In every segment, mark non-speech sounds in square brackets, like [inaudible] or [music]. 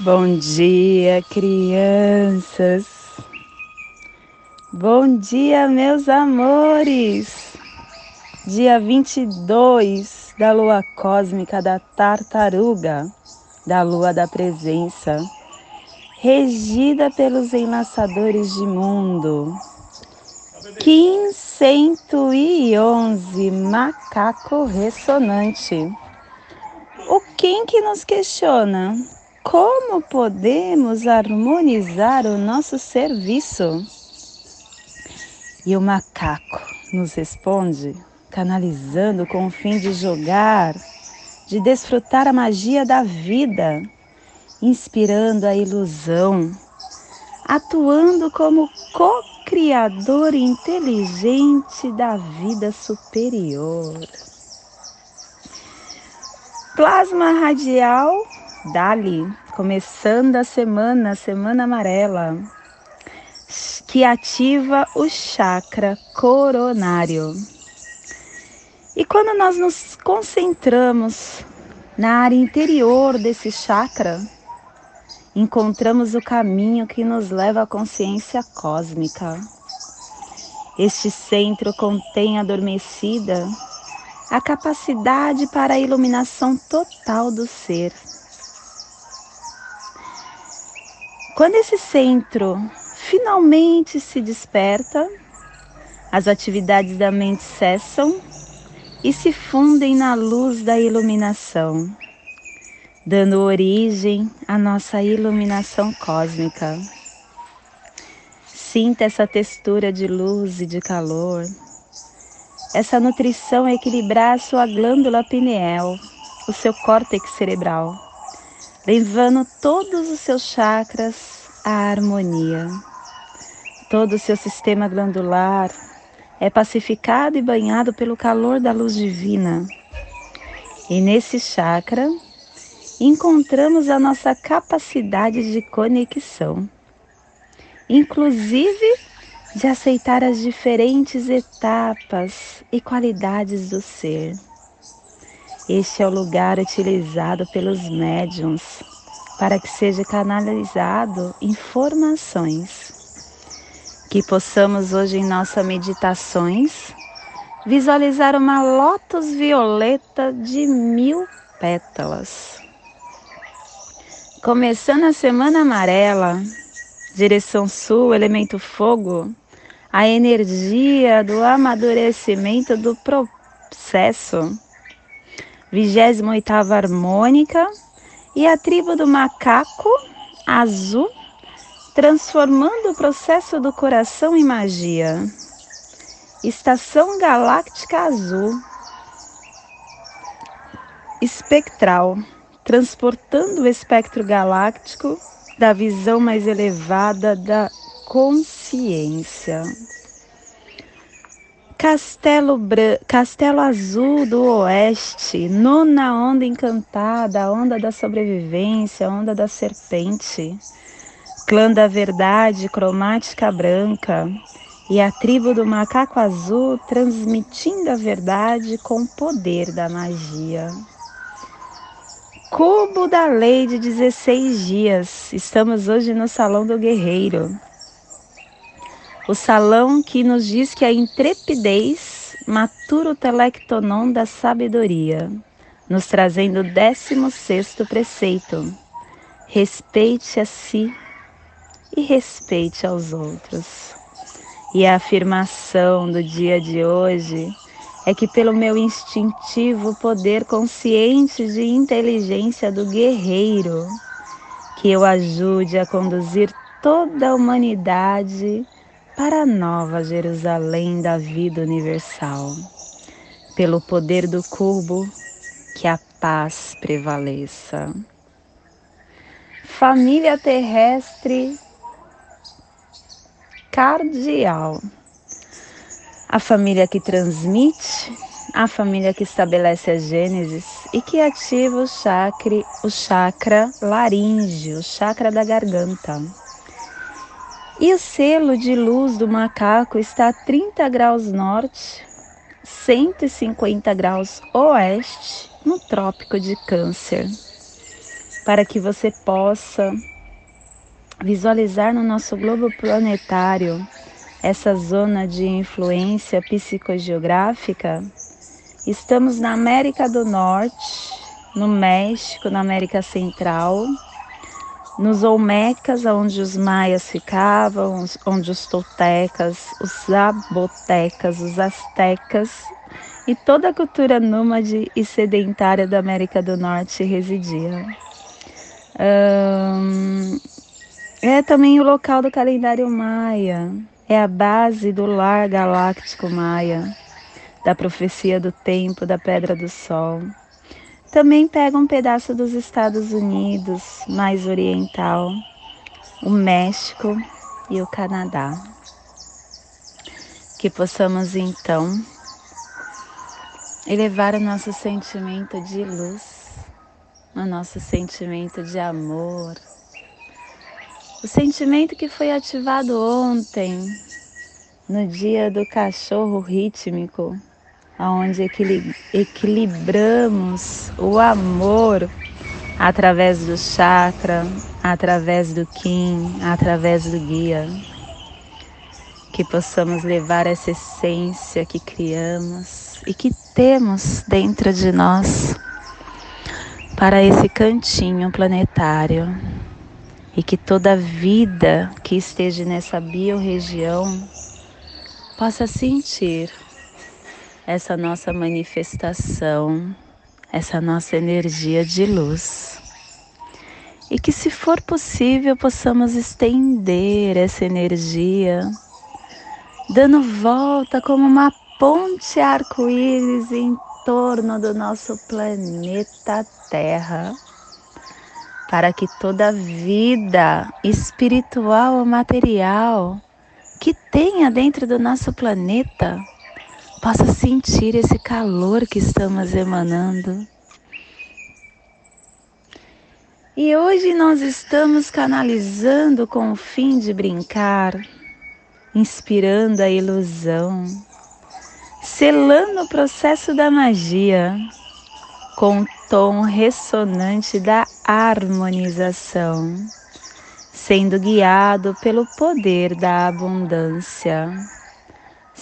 Bom dia, crianças. Bom dia, meus amores. Dia 22 da lua cósmica da tartaruga, da lua da presença, regida pelos enlaçadores de mundo. Kim 111, macaco ressonante. O quem que nos questiona? Como podemos harmonizar o nosso serviço? E o macaco nos responde, canalizando com o fim de jogar, de desfrutar a magia da vida, inspirando a ilusão, atuando como co-criador inteligente da vida superior. Plasma radial Dali, começando a semana, semana amarela, que ativa o chakra coronário. E quando nós nos concentramos na área interior desse chakra, encontramos o caminho que nos leva à consciência cósmica. Este centro contém adormecida a capacidade para a iluminação total do ser Quando esse centro finalmente se desperta, as atividades da mente cessam e se fundem na luz da iluminação, dando origem à nossa iluminação cósmica. Sinta essa textura de luz e de calor, essa nutrição equilibrar a sua glândula pineal, o seu córtex cerebral levando todos os seus chakras à harmonia. Todo o seu sistema glandular é pacificado e banhado pelo calor da luz divina. E nesse chakra encontramos a nossa capacidade de conexão, inclusive de aceitar as diferentes etapas e qualidades do ser. Este é o lugar utilizado pelos médiums para que seja canalizado informações. Que possamos hoje em nossas meditações visualizar uma lótus violeta de mil pétalas. Começando a semana amarela, direção sul, elemento fogo, a energia do amadurecimento do processo 28ª harmônica e a tribo do macaco azul, transformando o processo do coração em magia. Estação galáctica azul, espectral, transportando o espectro galáctico da visão mais elevada da consciência. Castelo, Bran... Castelo Azul do Oeste, nona onda encantada, onda da sobrevivência, onda da serpente, clã da verdade, cromática branca, e a tribo do macaco azul transmitindo a verdade com o poder da magia. Cubo da lei de 16 dias, estamos hoje no Salão do Guerreiro o salão que nos diz que a intrepidez matura o telectonon da sabedoria, nos trazendo o 16 preceito: respeite a si e respeite aos outros. E a afirmação do dia de hoje é que, pelo meu instintivo poder consciente de inteligência do guerreiro, que eu ajude a conduzir toda a humanidade para a nova Jerusalém da vida universal. Pelo poder do cubo, que a paz prevaleça. Família terrestre cardial. A família que transmite, a família que estabelece a gênesis e que ativa o chakra, o chakra laríngeo, o chakra da garganta. E o selo de luz do macaco está a 30 graus norte, 150 graus oeste, no Trópico de Câncer. para que você possa visualizar no nosso globo planetário essa zona de influência psicogeográfica, estamos na América do Norte, no México, na América Central, nos Olmecas, onde os maias ficavam, onde os toltecas, os zabotecas, os astecas e toda a cultura nômade e sedentária da América do Norte residia. é também o local do calendário maia, é a base do lar galáctico maia, da profecia do tempo da Pedra do Sol. Também pega um pedaço dos Estados Unidos, mais oriental, o México e o Canadá. Que possamos então elevar o nosso sentimento de luz, o nosso sentimento de amor, o sentimento que foi ativado ontem, no dia do cachorro rítmico onde equilibramos o amor através do chakra, através do Kim, através do guia. Que possamos levar essa essência que criamos e que temos dentro de nós para esse cantinho planetário e que toda vida que esteja nessa biorregião possa sentir essa nossa manifestação, essa nossa energia de luz. E que, se for possível, possamos estender essa energia, dando volta como uma ponte arco-íris em torno do nosso planeta Terra, para que toda vida espiritual ou material que tenha dentro do nosso planeta possa sentir esse calor que estamos emanando. E hoje nós estamos canalizando com o fim de brincar, inspirando a ilusão, selando o processo da magia com o tom ressonante da harmonização, sendo guiado pelo poder da abundância.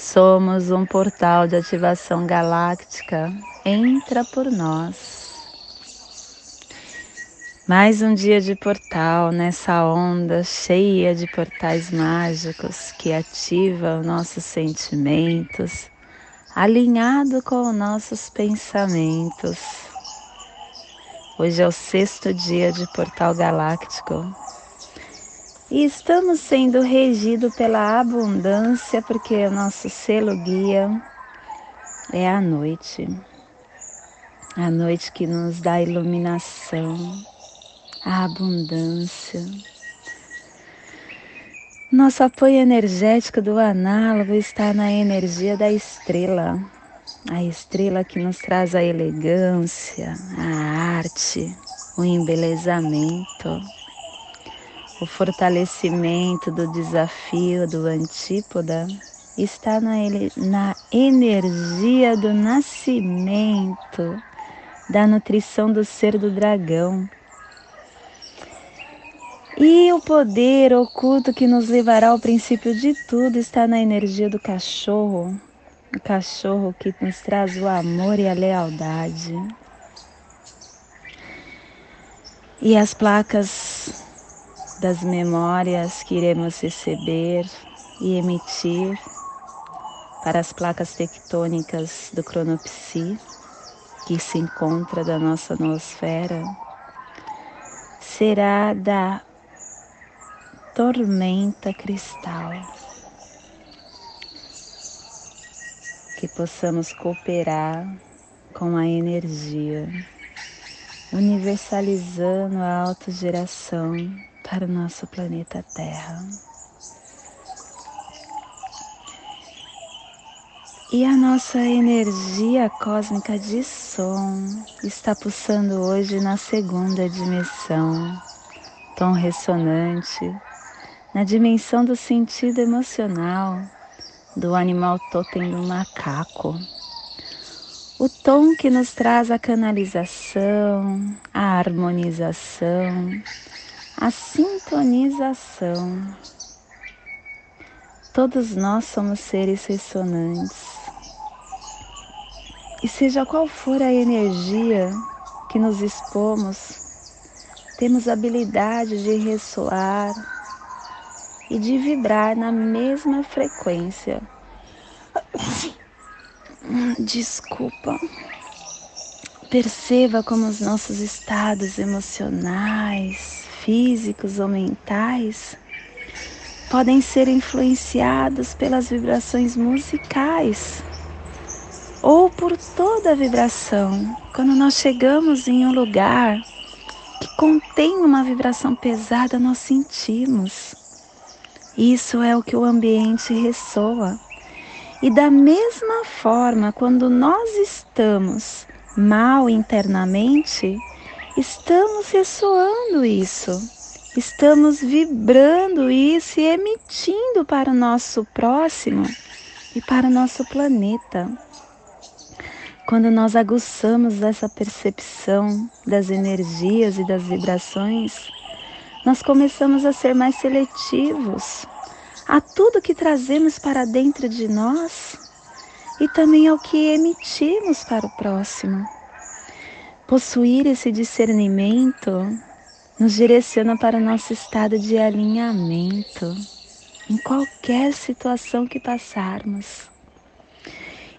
Somos um portal de ativação galáctica. Entra por nós. Mais um dia de portal nessa onda cheia de portais mágicos que ativa os nossos sentimentos, alinhado com os nossos pensamentos. Hoje é o sexto dia de portal galáctico e estamos sendo regidos pela abundância, porque o nosso selo guia é a noite. A noite que nos dá iluminação, a abundância. Nosso apoio energético do análogo está na energia da estrela. A estrela que nos traz a elegância, a arte, o embelezamento o fortalecimento do desafio do antípoda está na, na energia do nascimento, da nutrição do ser do dragão. E o poder oculto que nos levará ao princípio de tudo está na energia do cachorro, o cachorro que nos traz o amor e a lealdade. E as placas das memórias que iremos receber e emitir para as placas tectônicas do cronopsi que se encontra da nossa noosfera será da tormenta cristal. Que possamos cooperar com a energia, universalizando a autogeração para o nosso planeta Terra. E a nossa energia cósmica de som está pulsando hoje na segunda dimensão, tom ressonante, na dimensão do sentido emocional do animal totem do macaco. O tom que nos traz a canalização, a harmonização, a sintonização. Todos nós somos seres ressonantes. E seja qual for a energia que nos expomos, temos habilidade de ressoar e de vibrar na mesma frequência. Desculpa. Perceba como os nossos estados emocionais, físicos ou mentais podem ser influenciados pelas vibrações musicais ou por toda a vibração. Quando nós chegamos em um lugar que contém uma vibração pesada, nós sentimos. Isso é o que o ambiente ressoa. E da mesma forma, quando nós estamos mal internamente, estamos ressoando isso, estamos vibrando isso e emitindo para o nosso próximo e para o nosso planeta. Quando nós aguçamos essa percepção das energias e das vibrações, nós começamos a ser mais seletivos a tudo que trazemos para dentro de nós e também ao que emitimos para o próximo. Possuir esse discernimento nos direciona para o nosso estado de alinhamento em qualquer situação que passarmos.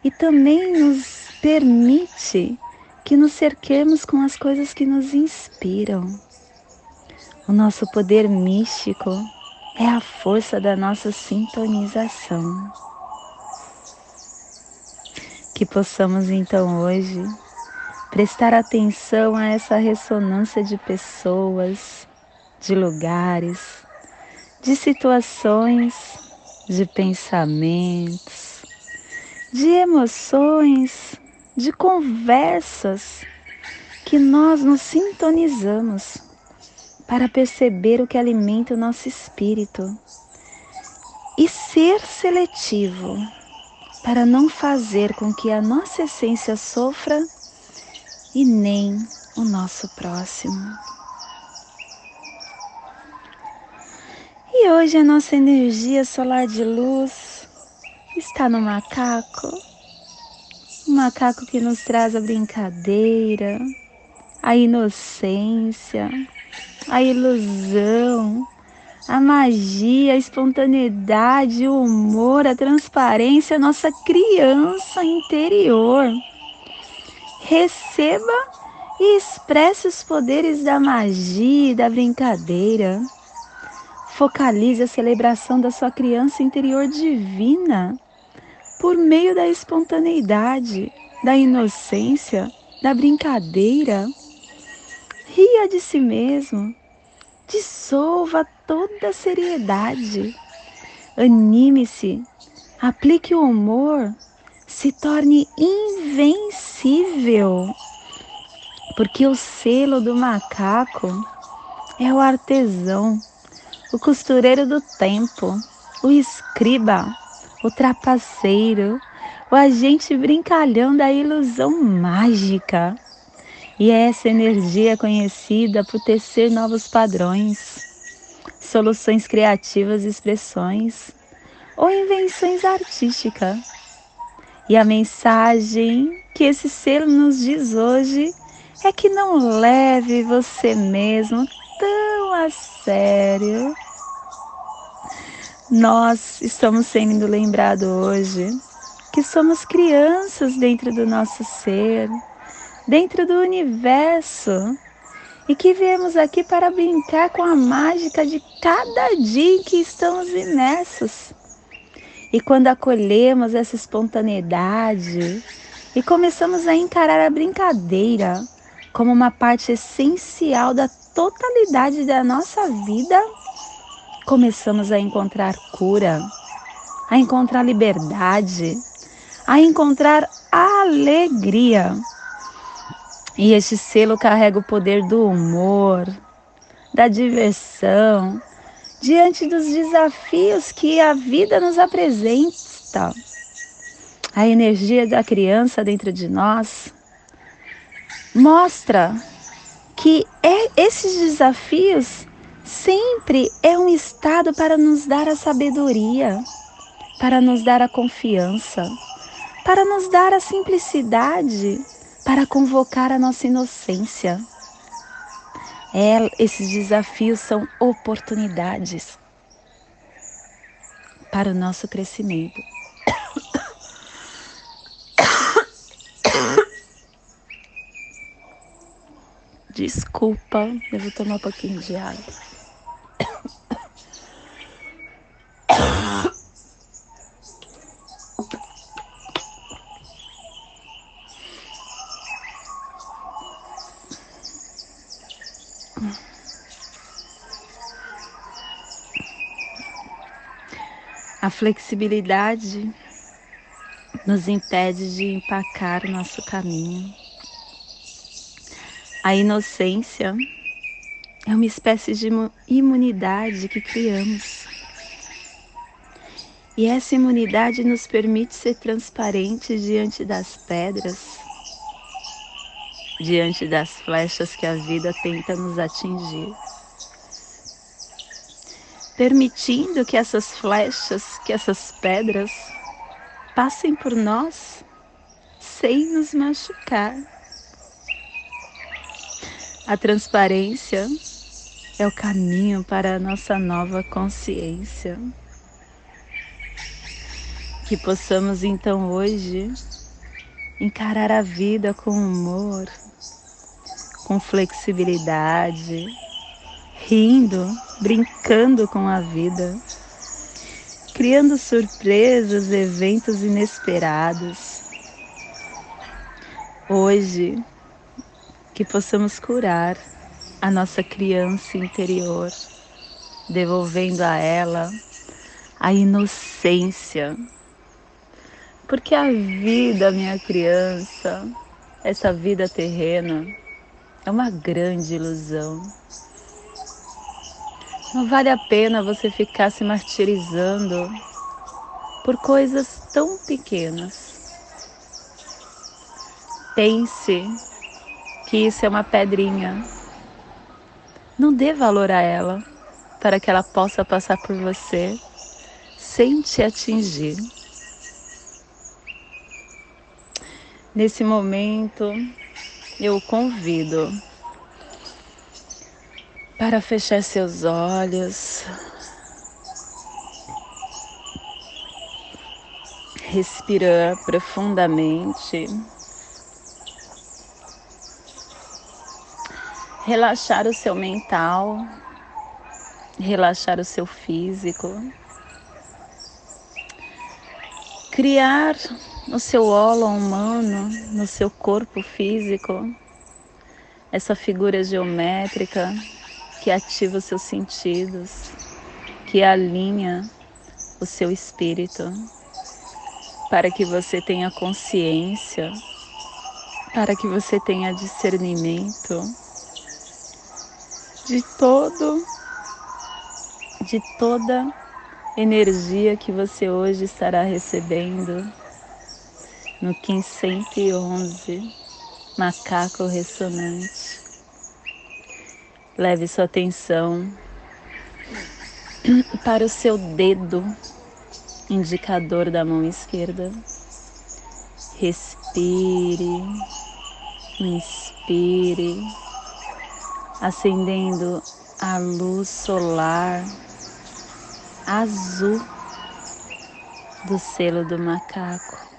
E também nos permite que nos cerquemos com as coisas que nos inspiram. O nosso poder místico é a força da nossa sintonização. Que possamos então hoje prestar atenção a essa ressonância de pessoas, de lugares, de situações, de pensamentos, de emoções, de conversas que nós nos sintonizamos para perceber o que alimenta o nosso espírito e ser seletivo para não fazer com que a nossa essência sofra e nem o nosso próximo. E hoje a nossa energia solar de luz está no macaco, um macaco que nos traz a brincadeira, a inocência, a ilusão, a magia, a espontaneidade, o humor, a transparência, a nossa criança interior. Receba e expresse os poderes da magia e da brincadeira. Focalize a celebração da sua criança interior divina por meio da espontaneidade, da inocência, da brincadeira. Ria de si mesmo dissolva toda a seriedade. Anime-se, aplique o humor, se torne invencível. Porque o selo do macaco é o artesão, o costureiro do tempo, o escriba, o trapaceiro, o agente brincalhão da ilusão mágica e é essa energia conhecida por tecer novos padrões, soluções criativas, expressões ou invenções artísticas. E a mensagem que esse selo nos diz hoje é que não leve você mesmo tão a sério. Nós estamos sendo lembrados hoje que somos crianças dentro do nosso ser dentro do universo e que viemos aqui para brincar com a mágica de cada dia em que estamos imersos. E quando acolhemos essa espontaneidade e começamos a encarar a brincadeira como uma parte essencial da totalidade da nossa vida, começamos a encontrar cura, a encontrar liberdade, a encontrar alegria. E este selo carrega o poder do humor, da diversão, diante dos desafios que a vida nos apresenta. A energia da criança dentro de nós mostra que é, esses desafios sempre é um estado para nos dar a sabedoria, para nos dar a confiança, para nos dar a simplicidade, para convocar a nossa inocência. É, esses desafios são oportunidades para o nosso crescimento. [coughs] Desculpa, eu vou tomar um pouquinho de água. A flexibilidade nos impede de empacar o nosso caminho. A inocência é uma espécie de imunidade que criamos. E essa imunidade nos permite ser transparentes diante das pedras, diante das flechas que a vida tenta nos atingir. Permitindo que essas flechas, que essas pedras passem por nós sem nos machucar. A transparência é o caminho para a nossa nova consciência. Que possamos então hoje encarar a vida com humor, com flexibilidade, rindo, brincando com a vida, criando surpresas, eventos inesperados. Hoje, que possamos curar a nossa criança interior, devolvendo a ela a inocência. Porque a vida, minha criança, essa vida terrena, é uma grande ilusão. Não vale a pena você ficar se martirizando por coisas tão pequenas. Pense que isso é uma pedrinha não dê valor a ela para que ela possa passar por você sem te atingir. Nesse momento, eu o convido para fechar seus olhos, respirar profundamente. relaxar o seu mental, relaxar o seu físico, criar no seu holo humano, no seu corpo físico, essa figura geométrica que ativa os seus sentidos, que alinha o seu espírito, para que você tenha consciência, para que você tenha discernimento de todo de toda energia que você hoje estará recebendo no 1511 macaco ressonante. Leve sua atenção [clears throat] para o seu dedo indicador da mão esquerda. Respire, inspire acendendo a luz solar azul do selo do macaco.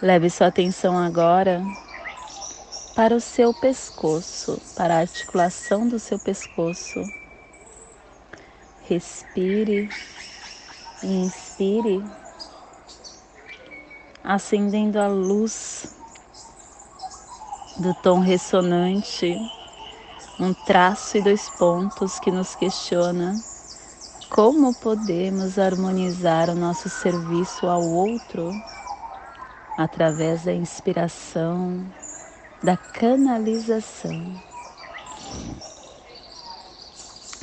Leve sua atenção agora para o seu pescoço, para a articulação do seu pescoço. Respire e inspire, acendendo a luz do tom ressonante, um traço e dois pontos que nos questiona como podemos harmonizar o nosso serviço ao outro através da inspiração, da canalização.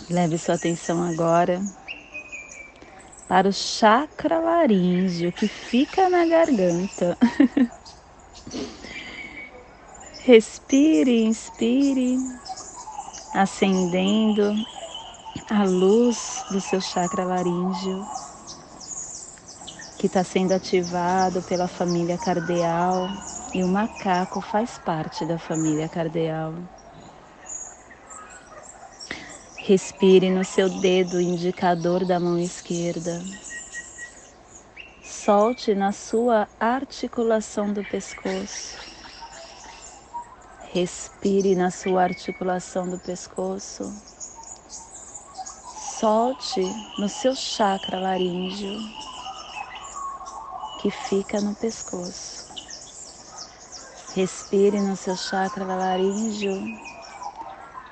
Leve sua atenção agora para o chakra laríngeo que fica na garganta. [laughs] Respire, inspire, acendendo a luz do seu chakra laríngeo, que está sendo ativado pela família cardeal e o macaco faz parte da família cardeal. Respire no seu dedo indicador da mão esquerda. Solte na sua articulação do pescoço. Respire na sua articulação do pescoço. Solte no seu chakra laríngeo, que fica no pescoço. Respire no seu chakra laríngeo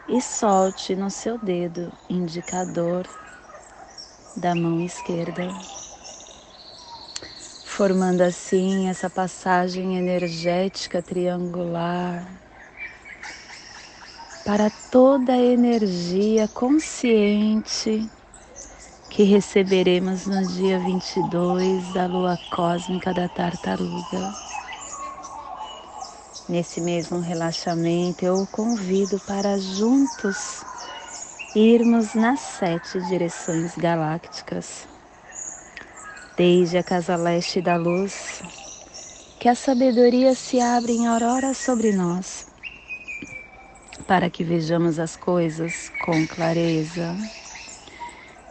e solte no seu dedo indicador da mão esquerda, formando assim essa passagem energética triangular para toda a energia consciente que receberemos no dia 22 da lua cósmica da tartaruga. Nesse mesmo relaxamento, eu o convido para juntos irmos nas sete direções galácticas. Desde a casa leste da luz, que a sabedoria se abre em aurora sobre nós, para que vejamos as coisas com clareza.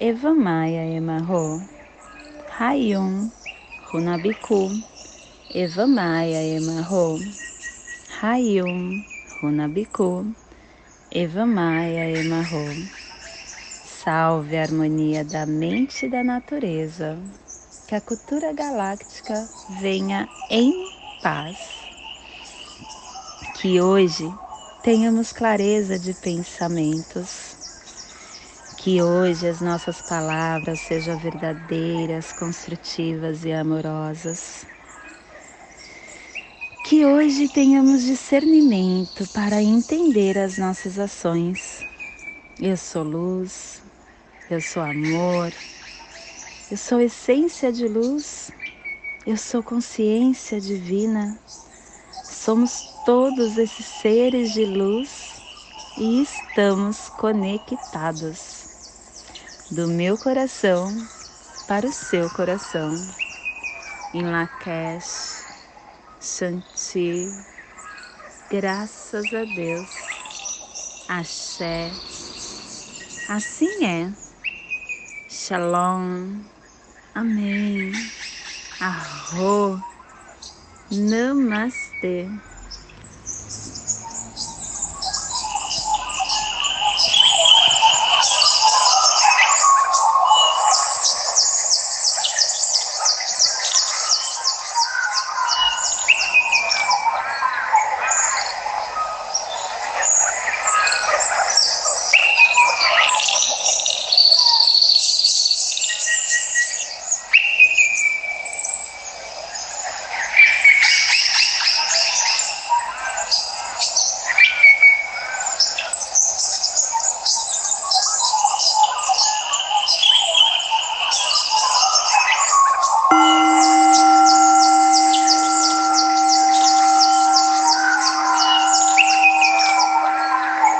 Evamaya Emarro. Rayum, Runabiku, Evamaya Emarro. Rayum, Runabiku, Evamaya Emarro. Salve a harmonia da mente e da natureza. Que a cultura galáctica venha em paz. Que hoje tenhamos clareza de pensamentos. Que hoje as nossas palavras sejam verdadeiras, construtivas e amorosas. Que hoje tenhamos discernimento para entender as nossas ações. Eu sou luz, eu sou amor, eu sou essência de luz, eu sou consciência divina. Somos todos esses seres de luz e estamos conectados do meu coração para o seu coração. Em Lakesh, Shanti, graças a Deus, Axé, assim é. Shalom. Amém. Arro. Namastê.